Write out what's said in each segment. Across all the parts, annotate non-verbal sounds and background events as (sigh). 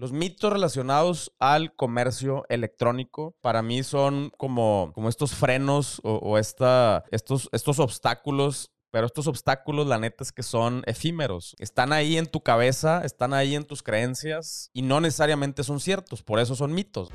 Los mitos relacionados al comercio electrónico para mí son como, como estos frenos o, esta, estos, estos obstáculos pero estos obstáculos, la neta es que son efímeros. Están ahí en tu cabeza, están ahí en tus creencias y no necesariamente son ciertos, por eso son mitos.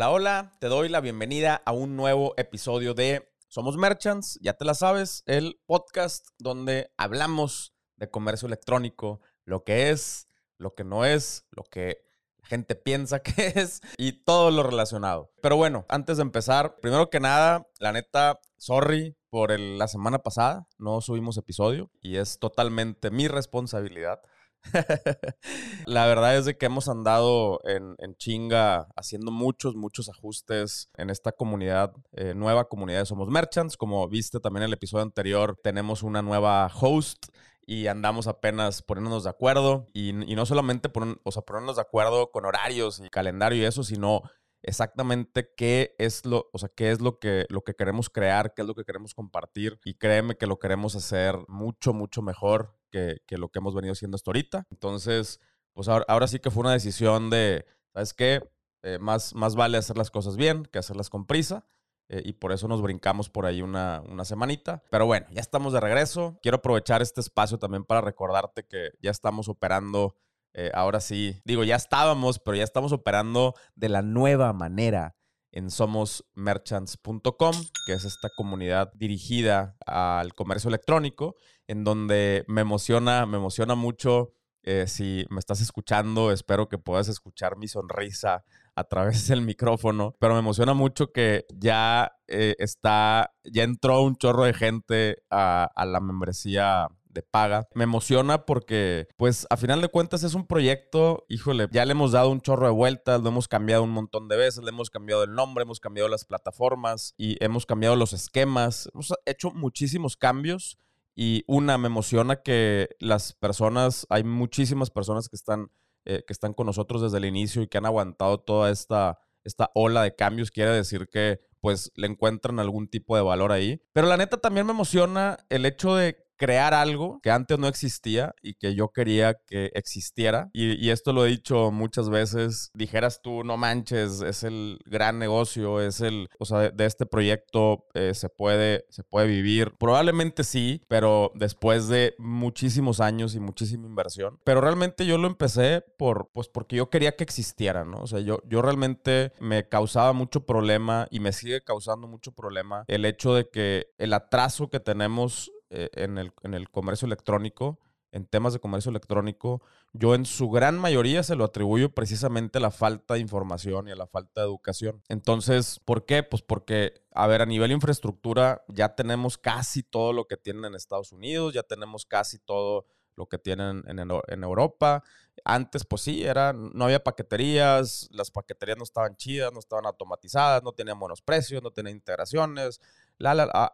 Hola, hola, te doy la bienvenida a un nuevo episodio de Somos Merchants, ya te la sabes, el podcast donde hablamos de comercio electrónico, lo que es, lo que no es, lo que la gente piensa (laughs) que es y todo lo relacionado. Pero bueno, antes de empezar, primero que nada, la neta, sorry por la semana pasada, no subimos episodio y es totalmente mi responsabilidad. (laughs) la verdad es de que hemos andado en, chinga haciendo muchos, muchos ajustes en esta comunidad, eh, nueva comunidad de Somos Merchants. Como viste también en el episodio anterior, tenemos una nueva host y andamos apenas poniéndonos de acuerdo. Y, no solamente o sea, ponernos de acuerdo con horarios y calendario y eso, sino exactamente qué es lo, o sea, qué es lo que, lo que queremos crear, qué es lo que queremos compartir. Y créeme que lo queremos hacer mucho, mucho mejor que, lo que hemos venido haciendo hasta ahorita. Entonces, pues ahora, sí que fue una decisión de, ¿sabes qué? Eh, más, más vale hacer las cosas bien que hacerlas con prisa. Eh, y por eso nos brincamos por ahí una, una semanita. Pero bueno, ya estamos de regreso. Quiero aprovechar este espacio también para recordarte que ya estamos operando eh, ahora sí, digo, ya estábamos, pero ya estamos operando de la nueva manera en somosmerchants.com, que es esta comunidad dirigida al comercio electrónico, en donde me emociona, me emociona mucho. Eh, si me estás escuchando, espero que puedas escuchar mi sonrisa a través (laughs) del micrófono, pero me emociona mucho que ya eh, está, ya entró un chorro de gente a, a la membresía de paga. Me emociona porque, pues, a final de cuentas es un proyecto, híjole, ya le hemos dado un chorro de vueltas, lo hemos cambiado un montón de veces, le hemos cambiado el nombre, hemos cambiado las plataformas y hemos cambiado los esquemas, hemos hecho muchísimos cambios. Y una, me emociona que las personas, hay muchísimas personas que están, eh, que están con nosotros desde el inicio y que han aguantado toda esta, esta ola de cambios. Quiere decir que pues le encuentran algún tipo de valor ahí. Pero la neta también me emociona el hecho de crear algo que antes no existía y que yo quería que existiera. Y, esto lo he dicho muchas veces. Dijeras tú, no manches, es el gran negocio, es el, o sea, de, este proyecto eh, se, puede, se puede vivir. Probablemente sí, pero después de muchísimos años y muchísima inversión. Pero realmente yo lo empecé por, pues porque yo quería que existiera, ¿no? O sea, yo, yo realmente me causaba mucho problema y me sigue causando mucho problema el hecho de que el atraso que tenemos eh, en, el, en el comercio electrónico, en temas de comercio electrónico, yo en su gran mayoría se lo atribuyo precisamente a la falta de información y a la falta de educación. Entonces, ¿por qué? Pues porque, a ver, a nivel infraestructura ya tenemos casi todo lo que tienen en Estados Unidos, ya tenemos casi todo lo que tienen en, en Europa. Antes, pues sí, era, no había paqueterías, las paqueterías no estaban chidas, no estaban automatizadas, no tenían buenos precios, no tenían integraciones,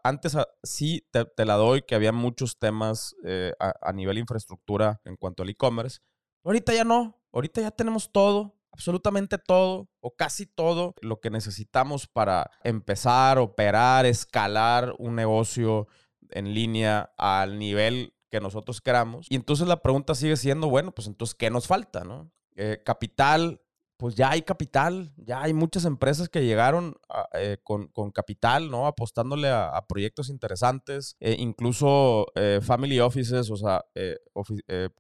antes sí te, la doy que había muchos temas eh, a, nivel infraestructura en cuanto al e-commerce. Ahorita ya no. Ahorita ya tenemos todo, absolutamente todo o casi todo lo que necesitamos para empezar, operar, escalar un negocio en línea al nivel que nosotros queramos. Y entonces la pregunta sigue siendo, bueno, pues entonces, ¿qué nos falta? No? Eh, capital, pues ya hay capital, ya hay muchas empresas que llegaron eh, con, capital, ¿no? Apostándole a, proyectos interesantes, eh, incluso eh, family offices, o sea,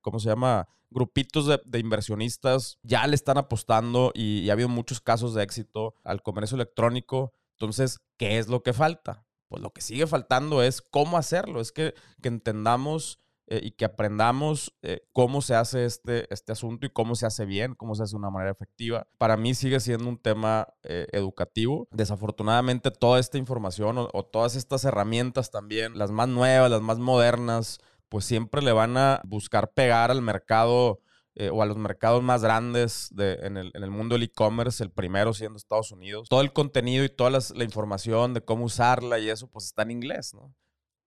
¿cómo se llama? Grupitos de, inversionistas ya le están apostando y, ha habido muchos casos de éxito al comercio electrónico. Entonces, ¿qué es lo que falta? Pues lo que sigue faltando es cómo hacerlo, es que, que entendamos eh, y que aprendamos eh, cómo se hace este, este asunto y cómo se hace bien, cómo se hace de una manera efectiva. Para mí sigue siendo un tema eh, educativo. Desafortunadamente toda esta información o, todas estas herramientas también, las más nuevas, las más modernas, pues siempre le van a buscar pegar al mercado o a los mercados más grandes de, en, el, en, el, mundo del e-commerce, el primero siendo Estados Unidos. Todo el contenido y toda la información de cómo usarla y eso, pues está en inglés, ¿no?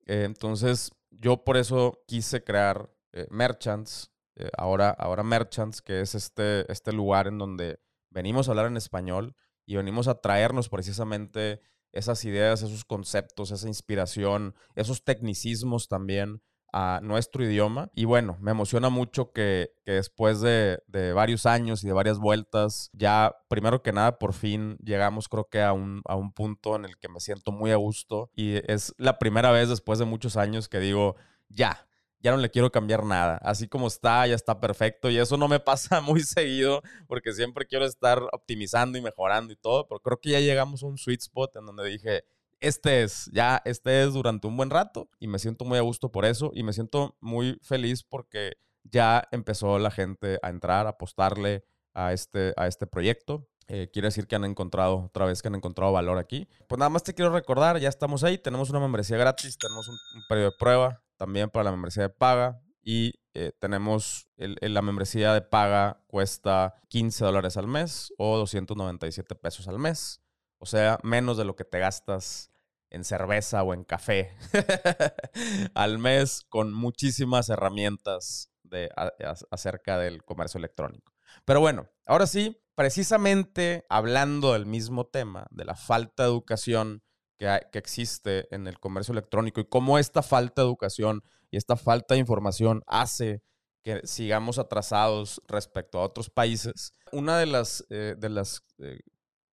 entonces, yo por eso quise crear eh, Merchants, eh, ahora, ahora Merchants, que es este, este lugar en donde venimos a hablar en español y venimos a traernos precisamente esas ideas, esos conceptos, esa inspiración, esos tecnicismos también a nuestro idioma. Y bueno, me emociona mucho que, después de, varios años y de varias vueltas, ya primero que nada, por fin llegamos creo que a un, a un punto en el que me siento muy a gusto. Y es la primera vez después de muchos años que digo, ya, ya no le quiero cambiar nada. Así como está, ya está perfecto. Y eso no me (laughs) pasa muy seguido porque siempre quiero estar optimizando y mejorando y todo. Pero creo que ya llegamos a un sweet spot en donde dije, este es, ya este es durante un buen rato y me siento muy a gusto por eso y me siento muy feliz porque ya empezó la gente a entrar, a apostarle a este, a este proyecto. Eh, quiere decir que han encontrado, otra vez que han encontrado valor aquí. Pues nada más te quiero recordar, ya estamos ahí, tenemos una membresía gratis, tenemos un, periodo de prueba también para la membresía de paga y eh, tenemos la membresía de paga cuesta 15 dólares al mes o 297 pesos al mes. O sea, menos de lo que te gastas en cerveza o en café (laughs) al mes con muchísimas herramientas de, acerca del comercio electrónico. Pero bueno, ahora sí, precisamente hablando del mismo tema, de la falta de educación que, que existe en el comercio electrónico y cómo esta falta de educación y esta falta de información hace que sigamos atrasados respecto a otros países. Una de las, eh, de las eh,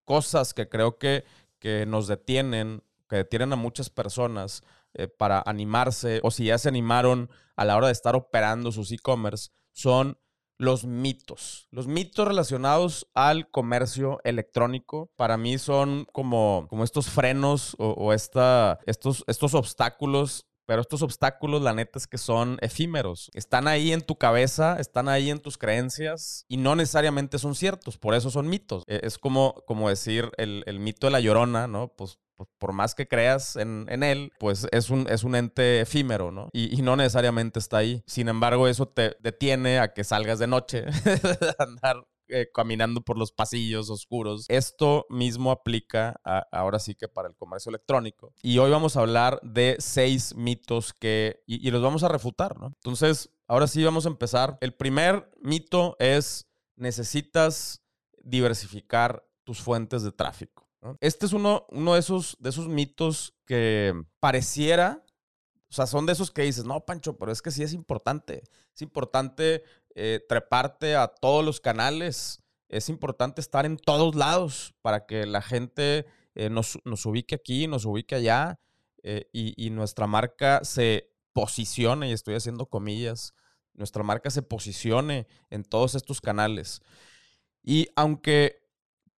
cosas que creo que, que nos detienen, que detienen a muchas personas eh, para animarse o si ya se animaron a la hora de estar operando sus e-commerce, son los mitos. Los mitos relacionados al comercio electrónico para mí son como, como estos frenos o, esta, estos, estos obstáculos pero estos obstáculos, la neta es que son efímeros. Están ahí en tu cabeza, están ahí en tus creencias y no necesariamente son ciertos. Por eso son mitos. E, es como, como decir el, mito de la llorona, ¿no? Pues por más que creas en, él, pues es un, es un ente efímero, ¿no? Y, y, no necesariamente está ahí. Sin embargo, eso te detiene a que salgas de noche, (laughs) andar eh, caminando por los pasillos oscuros. Esto mismo aplica ahora sí que para el comercio electrónico. Y hoy vamos a hablar de seis mitos que, y, los vamos a refutar, ¿no? Entonces, ahora sí vamos a empezar. El primer mito es, necesitas diversificar tus fuentes de tráfico. Este es uno, uno de, esos, de esos mitos que pareciera o sea, son de esos que dices, no, Pancho, pero es que sí es importante. Es importante eh, treparte a todos los canales. Es importante estar en todos lados para que la gente eh, nos, ubique aquí, nos ubique allá eh, y, nuestra marca se posicione, y estoy haciendo comillas, nuestra marca se posicione en todos estos canales. Y aunque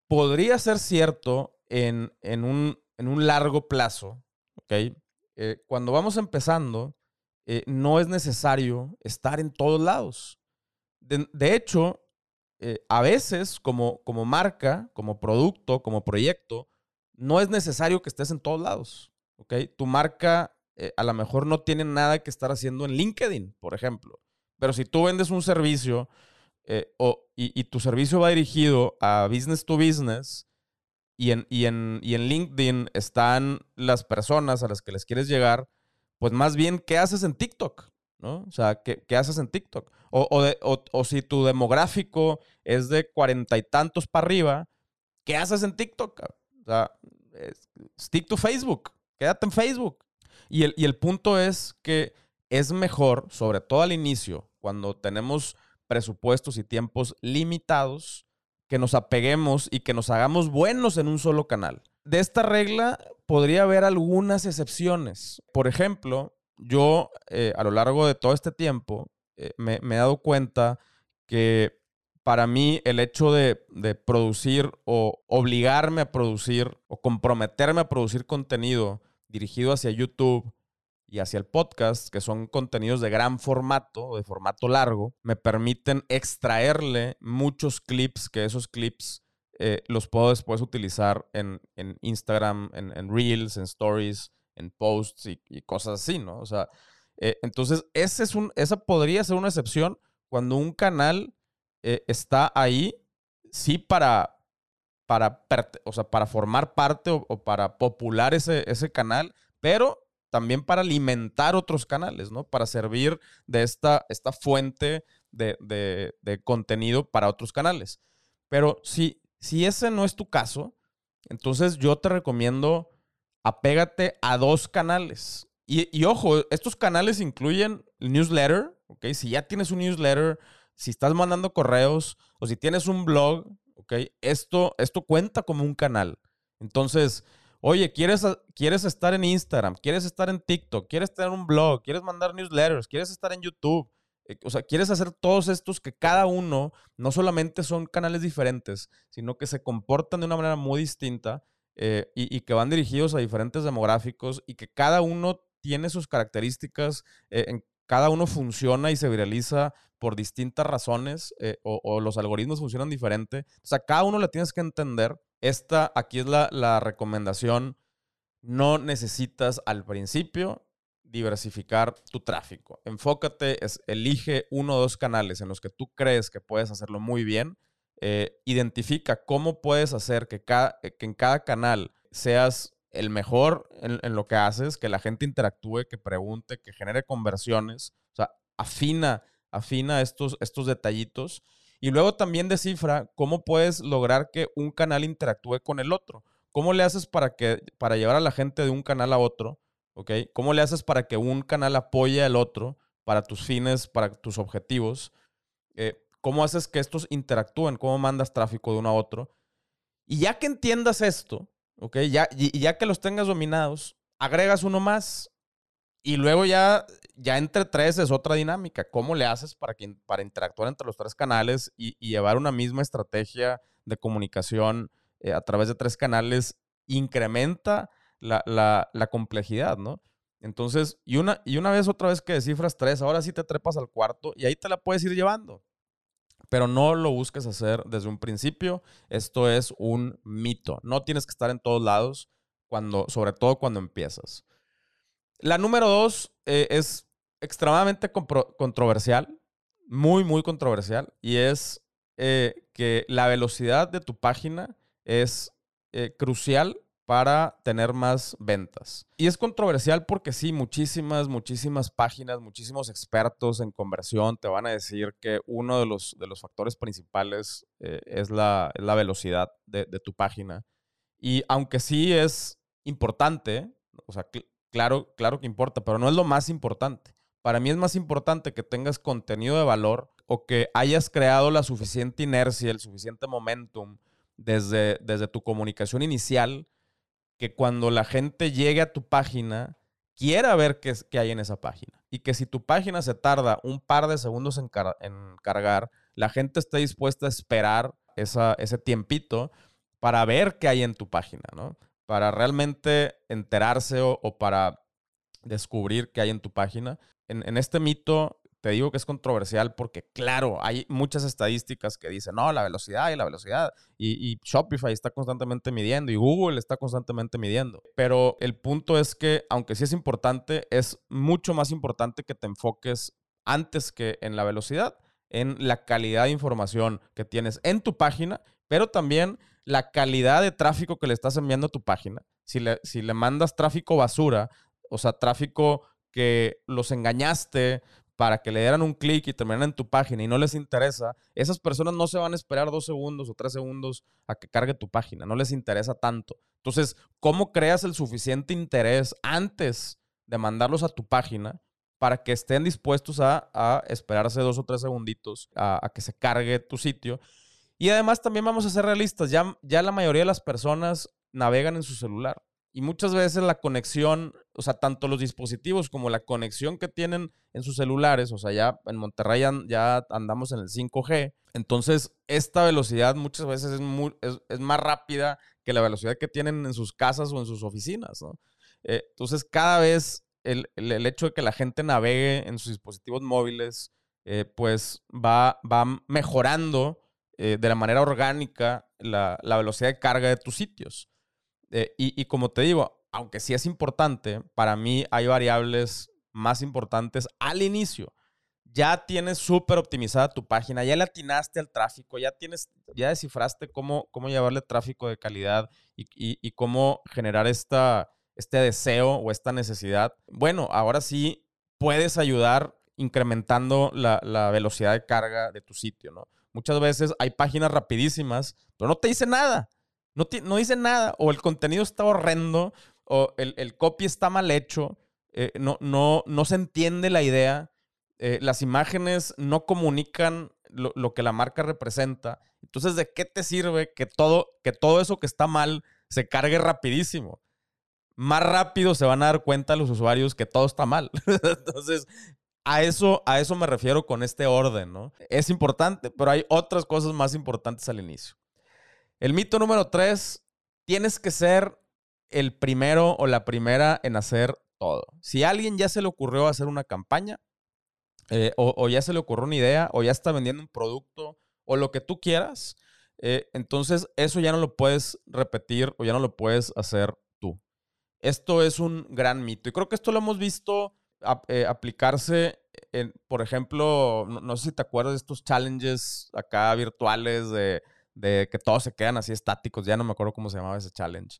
podría ser cierto en, un, en un largo plazo, ¿ok? Eh, cuando vamos empezando, eh, no es necesario estar en todos lados. De, hecho, eh, a veces como, como marca, como producto, como proyecto, no es necesario que estés en todos lados. Tu marca a lo mejor no tiene nada que estar haciendo en LinkedIn, por ejemplo. Pero si tú vendes un servicio y, y, tu servicio va dirigido a business to business, y en, y en, y en LinkedIn están las personas a las que les quieres llegar, pues más bien, ¿qué haces en TikTok? ¿No? O sea, ¿qué, qué haces en TikTok? O, o, o, si tu demográfico es de cuarenta y tantos para arriba, ¿qué haces en TikTok? O sea, stick to Facebook, quédate en Facebook. Y el, y el punto es que es mejor, sobre todo al inicio, cuando tenemos presupuestos y tiempos limitados, que nos apeguemos y que nos hagamos buenos en un solo canal. De esta regla podría haber algunas excepciones. Por ejemplo, yo eh, a lo largo de todo este tiempo eh, me, he dado cuenta que para mí el hecho de, de, producir o obligarme a producir o comprometerme a producir contenido dirigido hacia YouTube y hacia el podcast, que son contenidos de gran formato, de formato largo, me permiten extraerle muchos clips, que esos clips eh, los puedo después utilizar en, Instagram, en, Reels, en Stories, en Posts y, cosas así, ¿no? O sea, eh, entonces ese es un, esa podría ser una excepción cuando un canal eh, está ahí, sí, para, para, o sea, para formar parte o, o para popular ese, ese canal, pero también para alimentar otros canales, ¿no? Para servir de esta, esta fuente de, contenido para otros canales. Pero si, si ese no es tu caso, entonces yo te recomiendo apégate a dos canales. Y, ojo, estos canales incluyen newsletter, ¿ok? Si ya tienes un newsletter, si estás mandando correos o si tienes un blog, ¿ok? Esto, esto cuenta como un canal. Entonces, oye, ¿quieres, ¿quieres estar en Instagram? ¿Quieres estar en TikTok? ¿Quieres tener un blog? ¿Quieres mandar newsletters? ¿Quieres estar en YouTube? Eh, o sea, quieres hacer todos estos que cada uno no solamente son canales diferentes, sino que se comportan de una manera muy distinta eh, y, que van dirigidos a diferentes demográficos y que cada uno tiene sus características, eh, en, cada uno funciona y se viraliza por distintas razones o, los algoritmos funcionan diferente. O sea, cada uno le tienes que entender. Esta, aquí es la, recomendación. No necesitas al principio diversificar tu tráfico. Enfócate, es, elige uno o dos canales en los que tú crees que puedes hacerlo muy bien. Eh, identifica cómo puedes hacer que, cada, que en cada canal seas el mejor en, lo que haces, que la gente interactúe, que pregunte, que genere conversiones. O sea, afina, afina estos, estos detallitos. Y luego también descifra cómo puedes lograr que un canal interactúe con el otro. ¿Cómo le haces para, que, para llevar a la gente de un canal a otro? ¿ok? ¿Cómo le haces para que un canal apoye al otro para tus fines, para tus objetivos? Eh, ¿Cómo haces que estos interactúen? ¿Cómo mandas tráfico de uno a otro? Y ya que entiendas esto, ¿ok? Ya, y, ya que los tengas dominados, agregas uno más y luego ya, ya entre tres es otra dinámica. ¿Cómo le haces para, que, para interactuar entre los tres canales y, llevar una misma estrategia de comunicación eh, a través de tres canales? Incrementa la, complejidad, ¿no? Entonces, y una, y una vez otra vez que descifras tres, ahora sí te trepas al cuarto y ahí te la puedes ir llevando. Pero no lo busques hacer desde un principio. Esto es un mito. No tienes que estar en todos lados, cuando, sobre todo cuando empiezas. La número dos eh, es extremadamente controversial, muy, muy controversial, y es eh, que la velocidad de tu página es eh, crucial para tener más ventas. Y es controversial porque sí, muchísimas, muchísimas páginas, muchísimos expertos en conversión te van a decir que uno de los, de los factores principales es, la, la, velocidad de, tu página. Y aunque sí es importante, o sea, claro, claro que importa, pero no es lo más importante. Para mí es más importante que tengas contenido de valor o que hayas creado la suficiente inercia, el suficiente momentum desde, desde tu comunicación inicial que cuando la gente llegue a tu página, quiera ver qué, qué hay en esa página. Y que si tu página se tarda un par de segundos en, cargar, la gente esté dispuesta a esperar ese tiempito para ver qué hay en tu página, ¿no? Para realmente enterarse o, para descubrir qué hay en tu página. En, este mito te digo que es controversial porque, claro, hay muchas estadísticas que dicen, no, la velocidad y la velocidad. Y, Shopify está constantemente midiendo y Google está constantemente midiendo. Pero el punto es que, aunque sí es importante, es mucho más importante que te enfoques antes que en la velocidad, en la calidad de información que tienes en tu página, pero también la calidad de tráfico que le estás enviando a tu página. Si le, si le mandas tráfico basura, o sea, tráfico que los engañaste para que le dieran un clic y terminaran en tu página y no les interesa, esas personas no se van a esperar dos segundos o tres segundos a que cargue tu página, no les interesa tanto. Entonces, ¿cómo creas el suficiente interés antes de mandarlos a tu página para que estén dispuestos a, esperarse dos o tres segunditos a, que se cargue tu sitio? Y además también vamos a ser realistas, ya, ya la mayoría de las personas navegan en su celular. Y muchas veces la conexión, o sea, tanto los dispositivos como la conexión que tienen en sus celulares, o sea, ya en Monterrey ya andamos en el 5G, entonces esta velocidad muchas veces es, es, más rápida que la velocidad que tienen en sus casas o en sus oficinas, ¿no? Eh, entonces cada vez el, el, hecho de que la gente navegue en sus dispositivos móviles, eh, pues va, va mejorando eh, de la manera orgánica la, la velocidad de carga de tus sitios. Eh, y, como te digo, aunque sí es importante, para mí hay variables más importantes al inicio. Ya tienes súper optimizada tu página, ya le atinaste al tráfico, ya tienes, ya descifraste cómo, cómo llevarle tráfico de calidad y, cómo generar esta, este deseo o esta necesidad. Bueno, ahora sí puedes ayudar incrementando la, la velocidad de carga de tu sitio, ¿no? Muchas veces hay páginas rapidísimas, pero no te dice nada no, no dice nada, o el contenido está horrendo, o el, copy está mal hecho, eh, no, no, no se entiende la idea, eh, las imágenes no comunican lo, que la marca representa. Entonces, ¿de qué te sirve que todo, que todo eso que está mal se cargue rapidísimo? Más rápido se van a dar cuenta los usuarios que todo está mal. (laughs) Entonces, a eso, a eso me refiero con este orden, ¿no? Es importante, pero hay otras cosas más importantes al inicio. El mito número tres, tienes que ser el primero o la primera en hacer todo. Si a alguien ya se le ocurrió hacer una campaña, eh, o, ya se le ocurrió una idea, o ya está vendiendo un producto, o lo que tú quieras, eh, entonces eso ya no lo puedes repetir o ya no lo puedes hacer tú. Esto es un gran mito. Y creo que esto lo hemos visto eh, aplicarse, en, por ejemplo, no, sé si te acuerdas de estos challenges acá virtuales de, que todos se quedan así estáticos. Ya no me acuerdo cómo se llamaba ese challenge.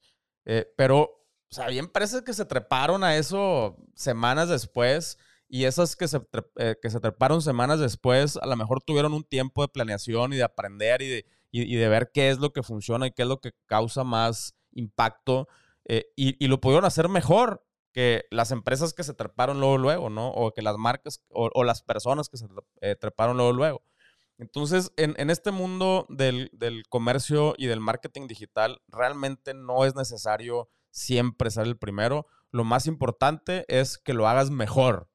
pero, o sea, que se treparon a eso semanas después y esas que se, eh, que se treparon semanas después, a lo mejor tuvieron un tiempo de planeación y de aprender y de, y, de ver qué es lo que funciona y qué es lo que causa más impacto. Eh, y, y, lo pudieron hacer mejor que las empresas que se treparon luego, luego, ¿no? O que las marcas o, las personas que se eh, treparon luego, luego. Entonces, en, este mundo del, del, comercio y del marketing digital, realmente no es necesario siempre ser el primero. Lo más importante es que lo hagas mejor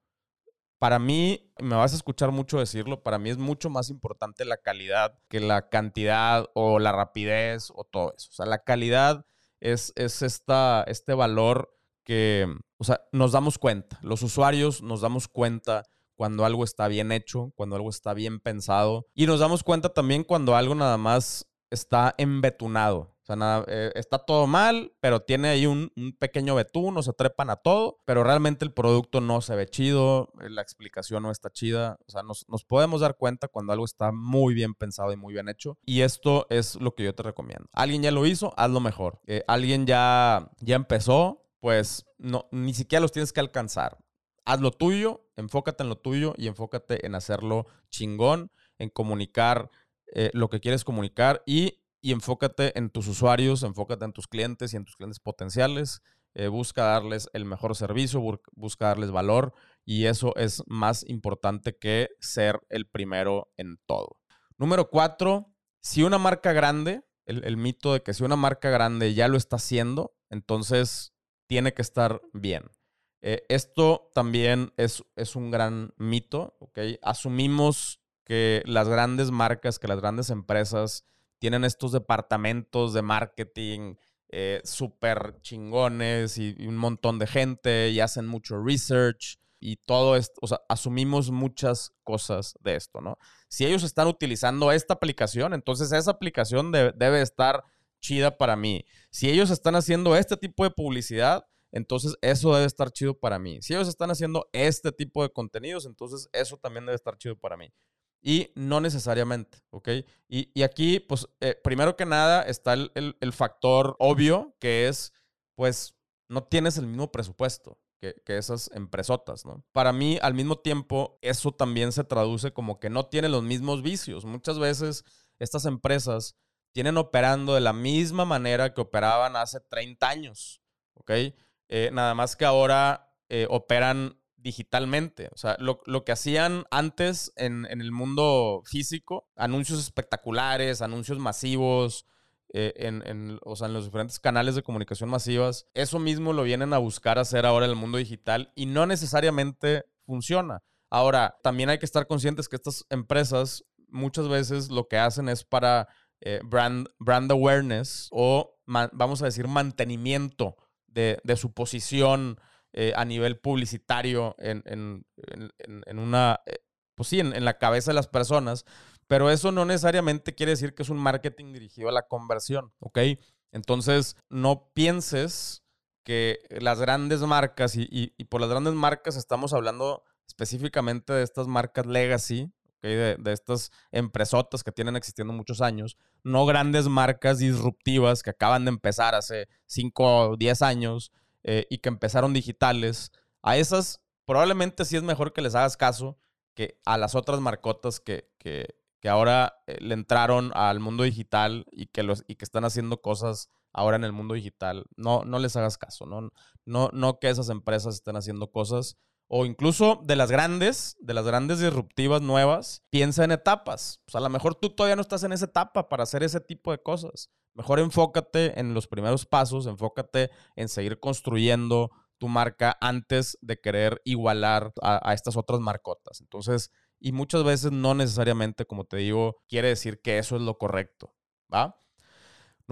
para mí, me vas a escuchar mucho decirlo, para mí es mucho más importante la calidad que la cantidad o la rapidez o todo eso. O sea, la calidad es, es esta, este valor que, o sea, nos damos cuenta, los usuarios nos damos cuenta cuando algo está bien hecho, cuando algo está bien pensado y nos damos cuenta también cuando algo nada más está embetunado. O sea, nada, eh, está todo mal, pero tiene ahí un, pequeño betún, o se trepan a todo, pero realmente el producto no se ve chido, eh, la explicación no está chida. O sea, nos, podemos dar cuenta cuando algo está muy bien pensado y muy bien hecho. Y esto es lo que yo te recomiendo. Alguien ya lo hizo, hazlo mejor. Eh, alguien ya, ya empezó, pues no, ni siquiera los tienes que alcanzar. Haz lo tuyo, enfócate en lo tuyo y enfócate en hacerlo chingón, en comunicar lo que quieres comunicar y y enfócate en tus usuarios, enfócate en tus clientes y en tus clientes potenciales. Eh, busca darles el mejor servicio, busca darles valor y eso es más importante que ser el primero en todo. Número cuatro, si una marca grande, el, mito de que si una marca grande ya lo está haciendo, entonces tiene que estar bien. Eh, esto también es, es un gran mito, ¿ok? Asumimos que las grandes marcas, que las grandes empresas tienen estos departamentos de marketing eh, súper chingones y, un montón de gente y hacen mucho research y todo esto, o sea, asumimos muchas cosas de esto, ¿no? Si ellos están utilizando esta aplicación, entonces esa aplicación debe estar chida para mí. Si ellos están haciendo este tipo de publicidad, entonces eso debe estar chido para mí. Si ellos están haciendo este tipo de contenidos, entonces eso también debe estar chido para mí y no necesariamente, ¿ok? Y, aquí, pues, eh, primero que nada está el, factor obvio que es, pues, no tienes el mismo presupuesto. Que, que, esas empresotas, ¿no? Para mí, al mismo tiempo, eso también se traduce como que no tiene los mismos vicios. Muchas veces estas empresas tienen operando de la misma manera que operaban hace 30 años, ¿ok? Eh, nada más que ahora eh, operan digitalmente. O sea, lo, que hacían antes en, el mundo físico, anuncios espectaculares, anuncios masivos, eh, en, o sea, en los diferentes canales de comunicación masivas, eso mismo lo vienen a buscar hacer ahora en el mundo digital y no necesariamente funciona. Ahora, también hay que estar conscientes que estas empresas muchas veces lo que hacen es para eh, brand, brand awareness o, vamos a decir, mantenimiento de, de su posición eh, a nivel publicitario en, en, en, una, eh, pues sí, en, la cabeza de las personas, pero eso no necesariamente quiere decir que es un marketing dirigido a la conversión, ¿ok? Entonces, no pienses que las grandes marcas, y, y, por las grandes marcas estamos hablando específicamente de estas marcas legacy, de, estas empresotas que tienen existiendo muchos años, no grandes marcas disruptivas que acaban de empezar hace 5 o 10 años, eh, y que empezaron digitales, a esas probablemente sí es mejor que les hagas caso que a las otras marcotas que, que, que ahora eh, le entraron al mundo digital y que, los, y que están haciendo cosas ahora en el mundo digital. No, no les hagas caso, ¿no? No, no que esas empresas estén haciendo cosas o incluso de las grandes, de las grandes disruptivas nuevas, piensa en etapas. Pues a lo mejor tú todavía no estás en esa etapa para hacer ese tipo de cosas. Mejor enfócate en los primeros pasos, enfócate en seguir construyendo tu marca antes de querer igualar a estas otras marcotas. Entonces, y muchas veces no necesariamente, como te digo, quiere decir que eso es lo correcto, ¿va?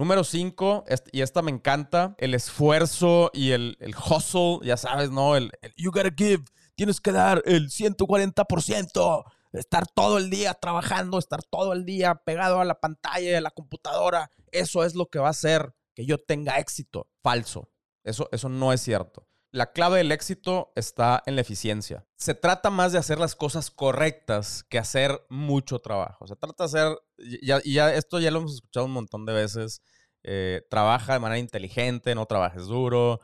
Número 5, y esta me encanta, el esfuerzo y el, el hustle, ya sabes, ¿no? El, you gotta give, tienes que dar el 140%, estar todo el día trabajando, estar todo el día pegado a la pantalla de la computadora, eso es lo que va a hacer que yo tenga éxito. Falso, eso, eso no es cierto. La clave del éxito está en la eficiencia. Se trata más de hacer las cosas correctas que hacer mucho trabajo. Se trata de hacer, y ya esto ya lo hemos escuchado un montón de veces, eh, trabaja de manera inteligente, no trabajes duro.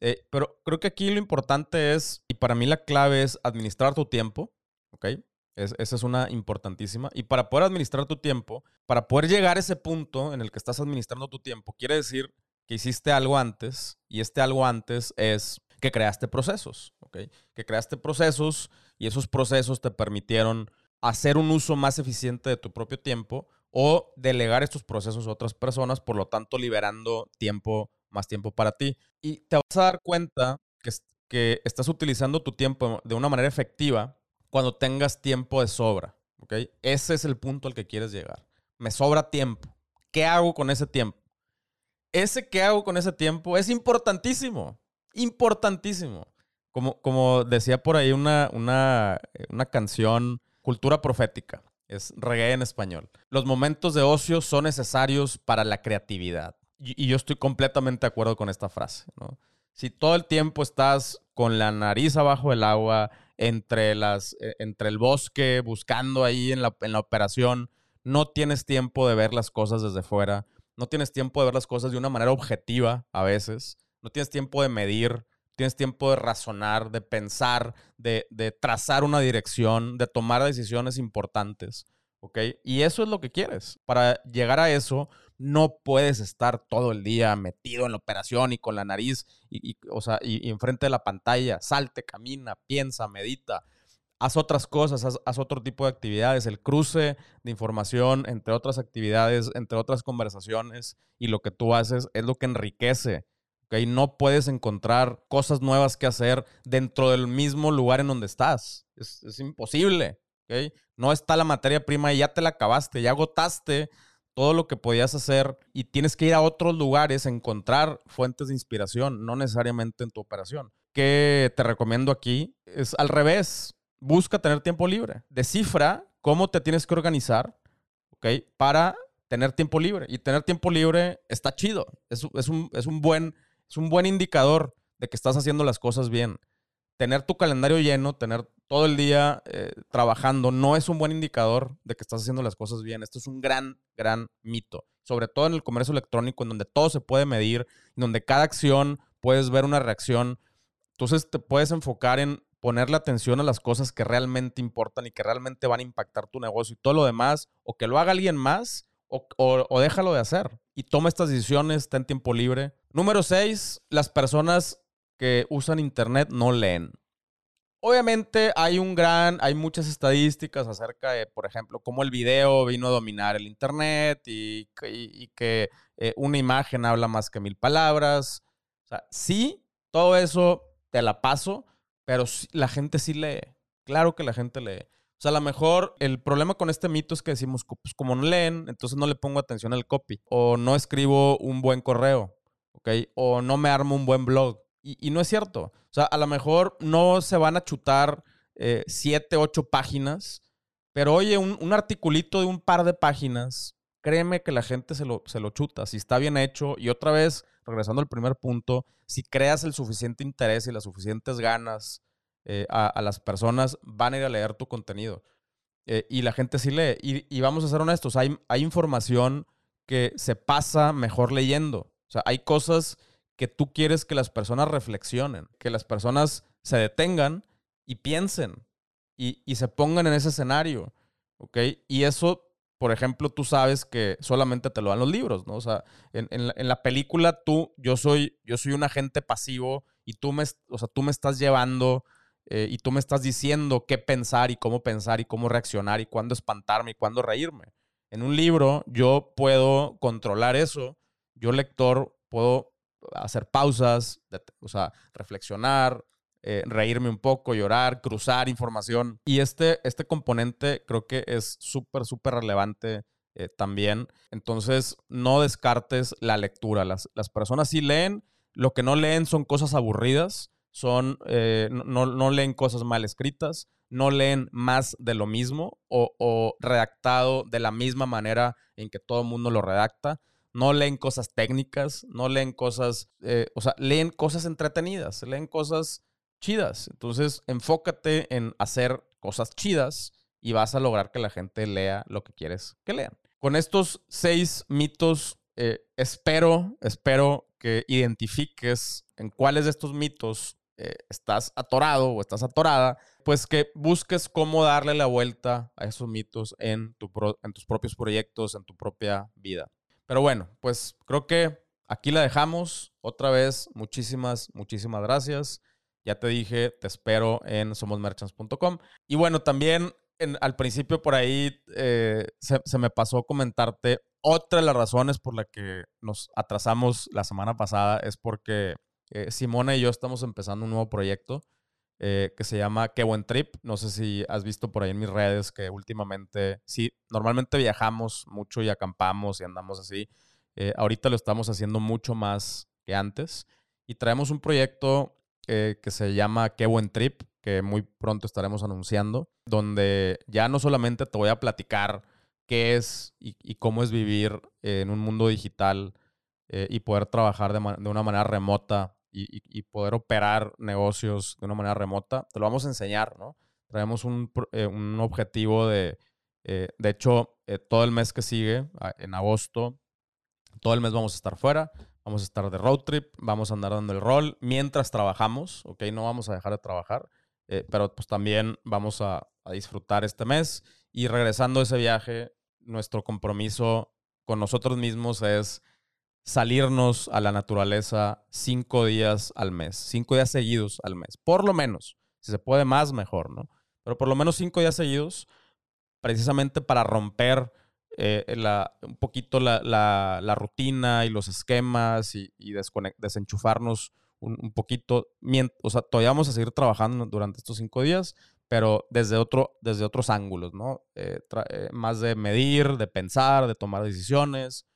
Eh, pero creo que aquí lo importante es, y para mí la clave es administrar tu tiempo, ¿ok? esa es una importantísima. Y para poder administrar tu tiempo, para poder llegar a ese punto en el que estás administrando tu tiempo, quiere decir hiciste algo antes y este algo antes es que creaste procesos. Que creaste procesos y esos procesos te permitieron hacer un uso más eficiente de tu propio tiempo o delegar estos procesos a otras personas, por lo tanto liberando tiempo, más tiempo para ti. Y te vas a dar cuenta que, estás utilizando tu tiempo de una manera efectiva cuando tengas tiempo de sobra. Ese es el punto al que quieres llegar. Me sobra tiempo. ¿Qué hago con ese tiempo? Ese qué hago con ese tiempo es importantísimo, importantísimo. Como, como decía por ahí una, una, una canción, Cultura Profética es reggae en español. Los momentos de ocio son necesarios para la creatividad. Y, yo estoy completamente de acuerdo con esta frase. Si todo el tiempo estás con la nariz abajo del agua, entre, las, e, entre el bosque, buscando ahí en la, en la operación, no tienes tiempo de ver las cosas desde fuera, no tienes tiempo de ver las cosas de una manera objetiva a veces, no tienes tiempo de medir, tienes tiempo de razonar, de pensar, de, trazar una dirección, de tomar decisiones importantes. ¿Ok? Y eso es lo que quieres. Para llegar a eso, no puedes estar todo el día metido en la operación y con la nariz o sea, y, enfrente de la pantalla. Salte, camina, piensa, medita. Haz otras cosas, haz, haz, otro tipo de actividades. El cruce de información entre otras actividades, entre otras conversaciones y lo que tú haces es lo que enriquece no puedes encontrar cosas nuevas que hacer dentro del mismo lugar en donde estás. Es, imposible, No está la materia prima y ya te la acabaste, ya agotaste todo lo que podías hacer y tienes que ir a otros lugares a encontrar fuentes de inspiración, no necesariamente en tu operación. ¿Qué te recomiendo aquí? Es al revés, busca tener tiempo libre. Descifra cómo te tienes que organizar, Para tener tiempo libre. Y tener tiempo libre está chido. Es, un, es un buen es un buen indicador de que estás haciendo las cosas bien. Tener tu calendario lleno, tener todo el día eh, trabajando, no es un buen indicador de que estás haciendo las cosas bien. Esto es un gran, gran mito. Sobre todo en el comercio electrónico, en donde todo se puede medir, en donde cada acción puedes ver una reacción. Entonces te puedes enfocar en ponerle atención a las cosas que realmente importan y que realmente van a impactar tu negocio y todo lo demás, o que lo haga alguien más, o, o déjalo de hacer. Y toma estas decisiones, ten tiempo libre, Número 6, las personas que usan Internet no leen. Obviamente hay un gran, hay muchas estadísticas acerca de, por ejemplo, cómo el video vino a dominar el Internet y, que eh, una imagen habla más que mil palabras. O sea, sí, todo eso te la paso, pero la gente sí lee. Claro que la gente lee. O sea, a lo mejor el problema con este mito es que decimos, pues como no leen, entonces no le pongo atención al copy o no escribo un buen correo. ¿ok? O no me armo un buen blog. Y, no es cierto. O sea, a lo mejor no se van a chutar eh, siete, ocho páginas, pero oye, un, articulito de un par de páginas, créeme que la gente se lo, se lo chuta. Si está bien hecho, y otra vez, regresando al primer punto, si creas el suficiente interés y las suficientes ganas eh, a, las personas, van a ir a leer tu contenido. Eh, y la gente sí lee. Y, y, vamos a ser honestos, hay, hay información que se pasa mejor leyendo. O sea, hay cosas que tú quieres que las personas reflexionen, que las personas se detengan y piensen y, se pongan en ese escenario, ¿ok? Y eso por ejemplo, tú sabes que solamente te lo dan los libros, ¿no? O sea, en, la, película tú, yo soy, yo soy un agente pasivo y tú me, o sea, tú me estás llevando eh, y tú me estás diciendo qué pensar y cómo pensar y cómo reaccionar y cuándo espantarme y cuándo reírme. En un libro yo puedo controlar eso, yo lector puedo hacer pausas, o sea, reflexionar, eh, reírme un poco, llorar, cruzar información. Y este, este componente creo que es súper, súper relevante eh, también. Entonces, no descartes la lectura. Las, las, personas sí leen, lo que no leen son cosas aburridas, son, eh, no, no, leen cosas mal escritas, no leen más de lo mismo o, o redactado de la misma manera en que todo el mundo lo redacta no leen cosas técnicas, no leen cosas, o sea, leen cosas entretenidas, leen cosas chidas. Entonces, enfócate en hacer cosas chidas y vas a lograr que la gente lea lo que quieres que lean. Con estos seis mitos, eh, espero, espero que identifiques en cuáles de estos mitos eh, estás atorado o estás atorada, pues que busques cómo darle la vuelta a esos mitos en, tu en tus propios proyectos, en tu propia vida. Pero bueno, pues creo que aquí la dejamos. Otra vez, muchísimas, muchísimas gracias. Ya te dije, te espero en somosmerchants.com. Y bueno, también al principio por ahí eh, se, me pasó comentarte otra de las razones por la que nos atrasamos la semana pasada es porque eh, Simona y yo estamos empezando un nuevo proyecto eh, que se llama Qué buen trip. No sé si has visto por ahí en mis redes que últimamente, sí, normalmente viajamos mucho y acampamos y andamos así. ahorita lo estamos haciendo mucho más que antes y traemos un proyecto que se llama Qué buen trip, que muy pronto estaremos anunciando, donde ya no solamente te voy a platicar qué es y, cómo es vivir en un mundo digital eh, y poder trabajar de, una manera remota y, poder operar negocios de una manera remota, te lo vamos a enseñar, ¿no? Traemos un, eh, objetivo de, eh, de hecho, todo el mes que sigue, en agosto, todo el mes vamos a estar fuera. Vamos a estar de road trip, vamos a andar dando el rol mientras trabajamos, ¿ok? No vamos a dejar de trabajar, eh, pero pues también vamos a, disfrutar este mes. Y regresando a ese viaje, nuestro compromiso con nosotros mismos es salirnos a la naturaleza cinco días al mes, cinco días seguidos al mes, por lo menos. Si se puede más, mejor, ¿no? Pero por lo menos cinco días seguidos, precisamente para romper eh, la, un poquito la, la, rutina y los esquemas y, y desenchufarnos un, poquito. O sea, todavía vamos a seguir trabajando durante estos cinco días, pero desde, otro, desde otros ángulos, ¿no? Eh, eh, más de medir, de pensar, de tomar decisiones.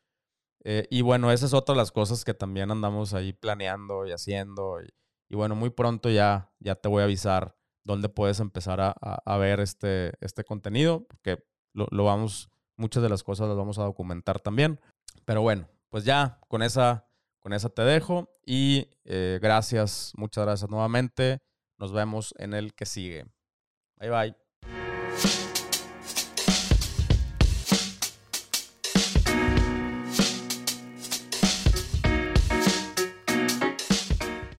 y bueno, esas es otra de las cosas que también andamos ahí planeando y haciendo. Y, bueno, muy pronto ya, ya te voy a avisar dónde puedes empezar a, a, ver este, este contenido, porque lo, lo vamos Muchas de las cosas las vamos a documentar también. Pero bueno, pues ya con esa, con esa te dejo y eh, gracias, muchas gracias nuevamente. Nos vemos en el que sigue. Bye bye.